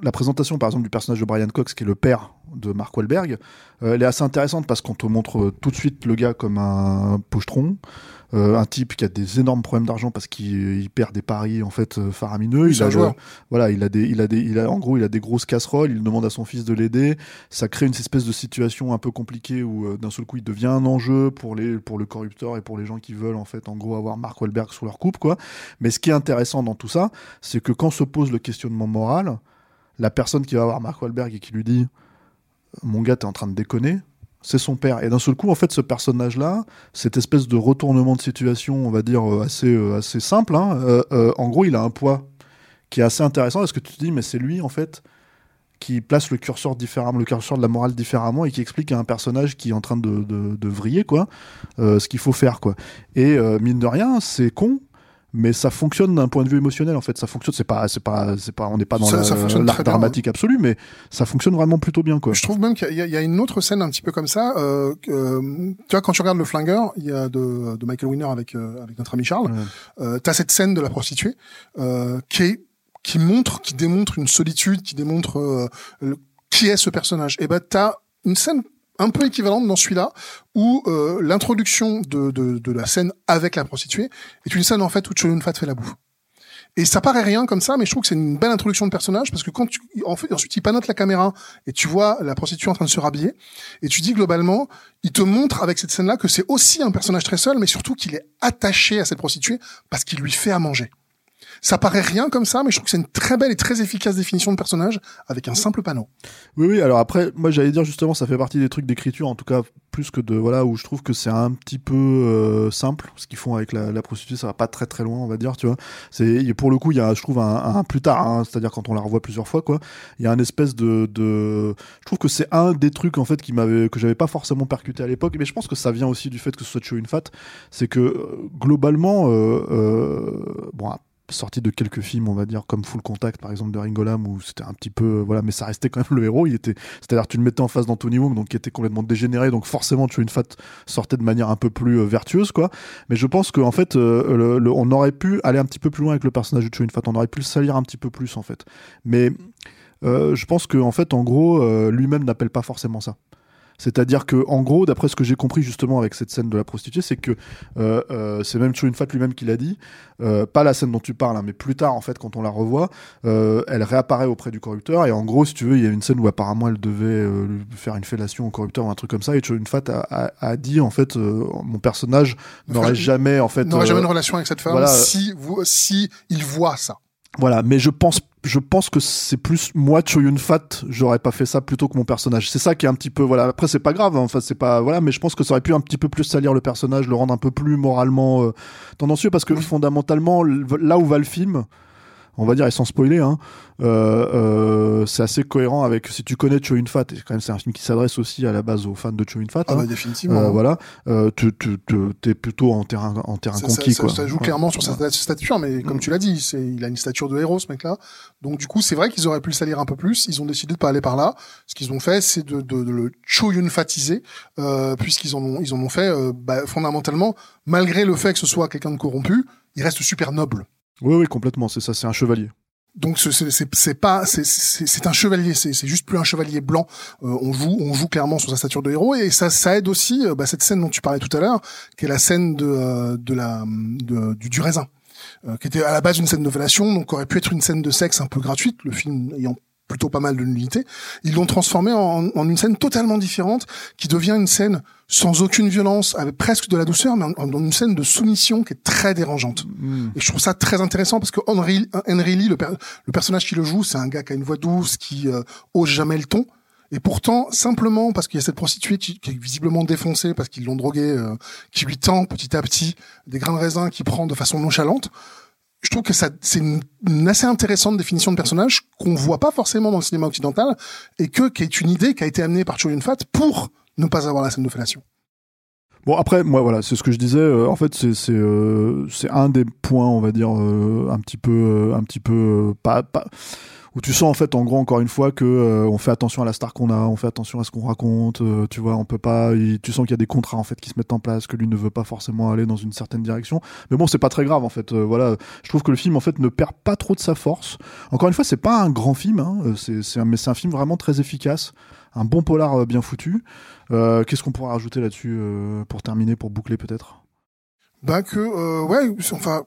la présentation par exemple du personnage de Brian Cox, qui est le père de Mark Wahlberg, euh, elle est assez intéressante parce qu'on te montre tout de suite le gars comme un pochetron. Euh, un type qui a des énormes problèmes d'argent parce qu'il il perd des paris en fait euh, faramineux. Il a joueur. voilà, il a des, il a des, il a, en gros, il a des grosses casseroles. Il demande à son fils de l'aider. Ça crée une espèce de situation un peu compliquée où euh, d'un seul coup, il devient un enjeu pour les, pour le corrupteur et pour les gens qui veulent en fait, en gros, avoir Mark Wahlberg sous leur coupe, quoi. Mais ce qui est intéressant dans tout ça, c'est que quand se pose le questionnement moral, la personne qui va voir Mark Wahlberg et qui lui dit, mon gars, t'es en train de déconner. C'est son père. Et d'un seul coup, en fait, ce personnage-là, cette espèce de retournement de situation, on va dire, euh, assez, euh, assez simple, hein, euh, en gros, il a un poids qui est assez intéressant parce que tu te dis mais c'est lui en fait qui place le curseur différemment le curseur de la morale différemment et qui explique à un personnage qui est en train de, de, vriller quoi ce qu'il faut faire quoi et mine de rien c'est con mais ça fonctionne d'un point de vue émotionnel en fait ça fonctionne c'est pas c'est pas c'est pas on n'est pas dans l'art bien, dramatique absolu mais ça fonctionne vraiment plutôt bien quoi Je trouve même qu'il y, a- il y a une autre scène un petit peu comme ça. Euh, euh, tu vois, quand tu regardes le flingueur, il y a de, de Michael Winner avec euh, avec notre ami Charles. Ouais. Euh, T'as cette scène de la prostituée euh, qui est qui montre, qui démontre une solitude, qui démontre le- qui est ce personnage. Et ben t'as une scène un peu équivalente dans celui-là où euh, l'introduction de, de de la scène avec la prostituée est une scène en fait où Cho Yun Fat fait la bouffe. Et ça paraît rien comme ça, mais je trouve que c'est une belle introduction de personnage parce que quand tu, en fait, ensuite il panote la caméra et tu vois la prostituée en train de se rhabiller et tu dis globalement, il te montre avec cette scène-là que c'est aussi un personnage très seul, mais surtout qu'il est attaché à cette prostituée parce qu'il lui fait à manger. Ça paraît rien comme ça, mais je trouve que c'est une très belle et très efficace définition de personnage avec un simple panneau. Oui, oui. Alors après, moi, j'allais dire justement, ça fait partie des trucs d'écriture, en tout cas plus que de voilà où je trouve que c'est un petit peu euh, simple ce qu'ils font avec la, la prostituée. Ça va pas très très loin, on va dire, tu vois. C'est pour le coup, il y a, je trouve un, un plus tard, hein, c'est-à-dire quand on la revoit plusieurs fois, quoi. Il y a un espèce de, de... je trouve que c'est un des trucs en fait qui m'avait que j'avais pas forcément percuté à l'époque, mais je pense que ça vient aussi du fait que ce soit Yun Fat, c'est que euh, globalement, euh, euh, sorti de quelques films, on va dire, comme Full Contact, par exemple, de Ringo Lam, où c'était un petit peu, voilà, mais ça restait quand même le héros. Il était, c'est-à-dire, tu le mettais en face d'Anthony Wong, donc qui était complètement dégénéré, donc forcément, tu une fat sortait de manière un peu plus euh, vertueuse, quoi. Mais je pense qu'en fait, euh, on aurait pu aller un petit peu plus loin avec le personnage de Cho Yun Fat. On aurait pu le salir un petit peu plus, en fait. Mais euh, je pense qu'en fait, en gros, lui-même n'appelle pas forcément ça. C'est-à-dire que, en gros, d'après ce que j'ai compris justement avec cette scène de la prostituée, c'est que euh, euh, c'est même Yun Fat lui-même qui l'a dit. euh, pas la scène dont tu parles, hein, mais plus tard, en fait, quand on la revoit, euh, elle réapparaît auprès du corrupteur. Et en gros, si tu veux, il y a une scène où apparemment elle devait euh, faire une fellation au corrupteur ou un truc comme ça. Et Yun Fat a, a- a dit, en fait, euh, mon personnage n'aurait jamais, en fait, n'aurait jamais une relation avec cette femme voilà. si vous, si il voit ça. Voilà, mais je pense, je pense que c'est plus moi, Cho Yun Fat, j'aurais pas fait ça plutôt que mon personnage. C'est ça qui est un petit peu, voilà. Après, c'est pas grave, hein, enfin, c'est pas, voilà, mais je pense que ça aurait pu un petit peu plus salir le personnage, le rendre un peu plus moralement euh, tendancieux, parce que fondamentalement, là où va le film, on va dire, et sans spoiler, hein, euh, euh, c'est assez cohérent avec, si tu connais Cho Fat, et quand même, c'est un film qui s'adresse aussi à la base aux fans de Cho Fat, Ah hein, bah définitivement. euh, voilà, tu, t'es plutôt en terrain, en terrain conquis, ça- quoi. ça joue Ouais. clairement sur sa Ouais. stature, mais comme tu l'as dit, c'est, il a une stature de héros, ce mec-là. Donc, du coup, c'est vrai qu'ils auraient pu le salir un peu plus. Ils ont décidé de pas aller par là. Ce qu'ils ont fait, c'est de, de, de le choyun-fatiser, euh, puisqu'ils en ont, ils en ont fait, bah, fondamentalement, malgré le fait que ce soit quelqu'un de corrompu, il reste super noble. Oui, oui, complètement, c'est ça, c'est un chevalier. Donc ce- c'est pas c'est un chevalier c'est juste plus un chevalier blanc Euh, on joue on joue clairement sur sa stature de héros et ça ça aide aussi euh, bah, cette scène dont tu parlais tout à l'heure qui est la scène de euh, de la du, du raisin euh, qui était à la base une scène de fellation donc aurait pu être une scène de sexe un peu gratuite le film ayant plutôt pas mal de nudité, ils l'ont transformé en, en, une scène totalement différente, qui devient une scène sans aucune violence, avec presque de la douceur, mais en, une scène de soumission qui est très dérangeante. Mm. Et je trouve ça très intéressant parce que Henry, Henry Lee, le, le personnage qui le joue, c'est un gars qui a une voix douce, qui euh, ose jamais le ton. Et pourtant, simplement parce qu'il y a cette prostituée qui, est visiblement défoncée parce qu'ils l'ont droguée, euh, qui lui tend petit à petit des grains de raisin qu'il prend de façon nonchalante, je trouve que c'est une, assez intéressante définition de personnage qu'on voit pas forcément dans le cinéma occidental et que qui est une idée qui a été amenée par Chow Yun-fat pour ne pas avoir la scène de fellation. Bon après moi voilà c'est ce que je disais euh, en fait c'est c'est euh, c'est un des points on va dire euh, un petit peu un petit peu pas pas tu sens en fait en gros encore une fois que euh, on fait attention à la star qu'on a, on fait attention à ce qu'on raconte, euh, tu vois, on peut pas, tu sens qu'il y a des contrats en fait qui se mettent en place, que lui ne veut pas forcément aller dans une certaine direction. Mais bon, c'est pas très grave en fait. Euh, voilà, je trouve que le film en fait ne perd pas trop de sa force. Encore une fois, c'est pas un grand film, hein, c'est mais c'est un film vraiment très efficace, un bon polar bien foutu. Qu'est-ce qu'on pourrait rajouter là-dessus pour terminer, pour boucler peut-être? Bah que ouais, enfin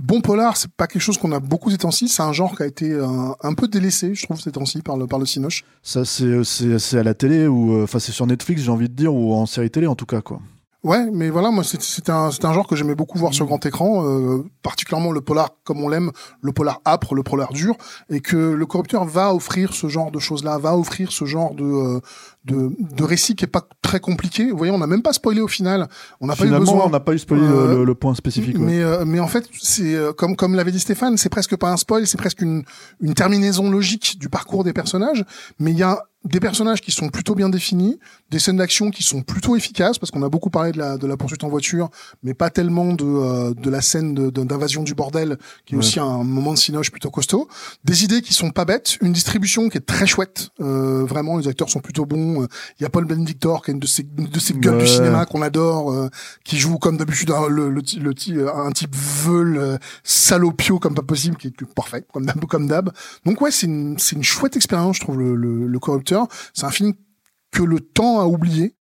bon polar, c'est pas quelque chose qu'on a beaucoup ces temps-ci. C'est un genre qui a été un, peu délaissé, je trouve, ces temps-ci par le par le cinoche. Ça, c'est c'est à la télé ou euh, enfin c'est sur Netflix, j'ai envie de dire, ou en série télé en tout cas, quoi. Ouais, mais voilà, moi c'est un c'est un genre que j'aimais beaucoup voir sur grand écran, euh, particulièrement le polar comme on l'aime, le polar âpre, le polar dur, et que le corrupteur va offrir ce genre de choses-là, va offrir ce genre de euh, de, de récit qui est pas très compliqué. Vous voyez, on n'a même pas spoilé au final. On n'a pas eu besoin. on n'a pas eu spoilé le, le, point spécifique. Mais mais en fait, c'est comme comme l'avait dit Stéphane, c'est presque pas un spoil, c'est presque une une terminaison logique du parcours des personnages. Mais il y a des personnages qui sont plutôt bien définis, des scènes d'action qui sont plutôt efficaces parce qu'on a beaucoup parlé de la, de la poursuite en voiture, mais pas tellement de, euh, de la scène d'invasion du bordel qui est aussi un moment de cinoche plutôt costaud. Des idées qui sont pas bêtes, une distribution qui est très chouette. Euh, vraiment, les acteurs sont plutôt bons. Il y a Paul Benedictor qui est une de ces, de ces gueules du cinéma qu'on adore, euh, qui joue comme d'habitude le, le, le, un type veule salopio comme pas possible, qui est parfait comme d'hab. Comme d'hab. Donc ouais, c'est une, c'est une chouette expérience, je trouve le, le, le corrupteur c'est un film que le temps a oublié.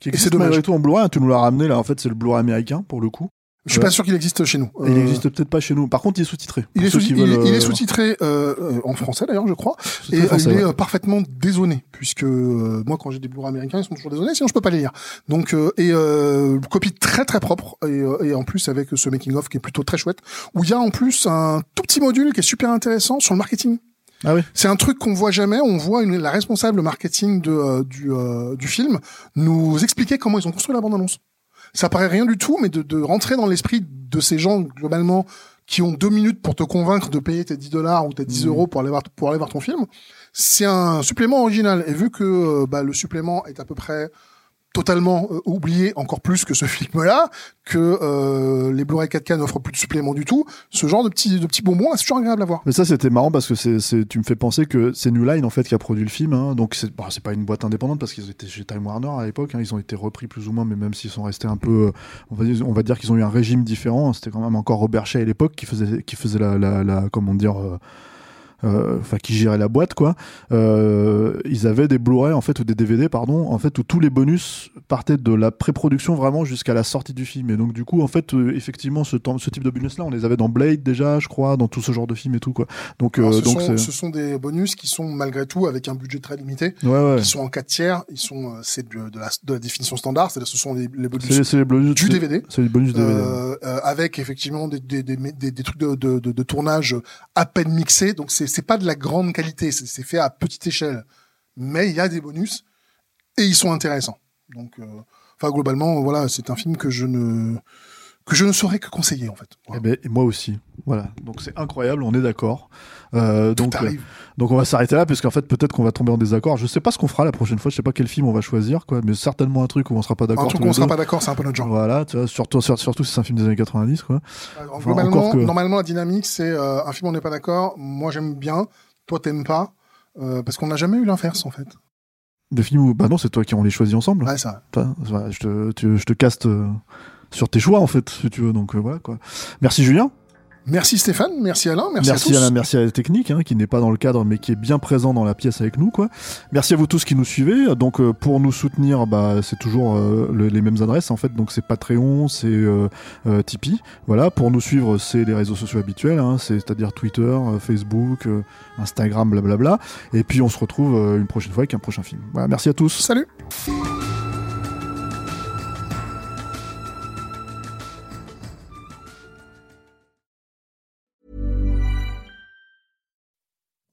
Qui existe et c'est malgré tout en Blu-ray. Hein, tu nous l'as ramené là. En fait, c'est le Blu-ray américain pour le coup. Je suis pas sûr qu'il existe chez nous. Il euh, existe peut-être pas chez nous. Par contre, il est sous-titré. Il, est, euh, en français d'ailleurs, je crois, et il est euh, parfaitement désonné puisque moi, quand j'ai des Blu-ray américains, ils sont toujours désonnés, sinon je peux pas les lire. Donc, et copie très très propre et, et en plus avec ce making of qui est plutôt très chouette, où il y a en plus un tout petit module qui est super intéressant sur le marketing. Ah oui. C'est un truc qu'on voit jamais. On voit une, la responsable marketing de, euh, du, euh, du film nous expliquer comment ils ont construit la bande-annonce. Ça paraît rien du tout, mais de, de rentrer dans l'esprit de ces gens globalement qui ont deux minutes pour te convaincre de payer tes 10 dollars ou tes 10 mmh. euros pour aller voir pour aller voir ton film, c'est un supplément original. Et vu que euh, bah, le supplément est à peu près totalement euh, oublié encore plus que ce film-là, que euh, les Blu-ray 4K n'offrent plus de suppléments du tout. Ce genre de petits de petits bonbons, c'est toujours agréable à voir. Mais ça, c'était marrant parce que tu me fais penser que c'est New Line en fait qui a produit le film. Hein, donc c'est, bah, c'est pas une boîte indépendante parce qu'ils étaient chez Time Warner à l'époque. Hein, ils ont été repris plus ou moins, mais même s'ils sont restés un peu, on va dire, dire qu'ils ont eu un régime différent. C'était quand même encore Robert Shea à l'époque qui faisait qui faisait la, la, la comment dire. Euh, euh, enfin qui gérait la boîte quoi euh, ils avaient des Blu-ray en fait ou des DVD pardon en fait où tous les bonus partaient de la pré-production vraiment jusqu'à la sortie du film. Et donc du coup en fait euh, effectivement ce, ce type de bonus là on les avait dans Blade déjà je crois dans tout ce genre de film et tout quoi. Donc ce, donc sont, ce sont des bonus qui sont malgré tout avec un budget très limité ouais, qui sont en 4 tiers. Ils sont c'est de, de, la, de la définition standard c'est ce sont les, les bonus, les bonus du DVD c'est les bonus DVD avec effectivement des, des, des, des, trucs de, de, de, tournage à peine mixés. Donc c'est c'est pas de la grande qualité, c'est fait à petite échelle, mais il y a des bonus et ils sont intéressants. Donc, euh, enfin globalement, voilà, c'est un film que je ne que je ne saurais que conseiller en fait. Eh ben, et moi aussi. Voilà. Donc c'est incroyable, on est d'accord. Euh, donc euh, donc on va s'arrêter là parce qu'en fait peut-être qu'on va tomber en désaccord. Je sais pas ce qu'on fera la prochaine fois. Je sais pas quel film on va choisir quoi, mais certainement un truc où on sera pas d'accord. Un truc où on sera pas d'accord, c'est un peu notre genre. Voilà, tu vois, surtout surtout si c'est un film des années 90 quoi. globalement, normalement la dynamique c'est euh, un film on n'est pas d'accord. Moi j'aime bien, toi t'aimes pas, euh, parce qu'on n'a jamais eu l'inverse en fait. Des films où bah non c'est toi qui on les choisit ensemble. Ouais ça. je te je te caste sur tes choix en fait si tu veux donc voilà quoi. Merci Julien. Merci Stéphane, merci Alain, merci, merci à tous. Alain, merci à la technique hein, qui n'est pas dans le cadre mais qui est bien présent dans la pièce avec nous quoi. Merci à vous tous qui nous suivez. Donc euh, pour nous soutenir, bah c'est toujours euh, le, les mêmes adresses en fait. Donc c'est Patreon, c'est euh, euh, Tipeee. Voilà. Pour nous suivre, c'est les réseaux sociaux habituels, hein, c'est-à-dire Twitter, euh, Facebook, euh, Instagram, blablabla. Et puis on se retrouve euh, une prochaine fois avec un prochain film. Voilà. Merci à tous. Salut.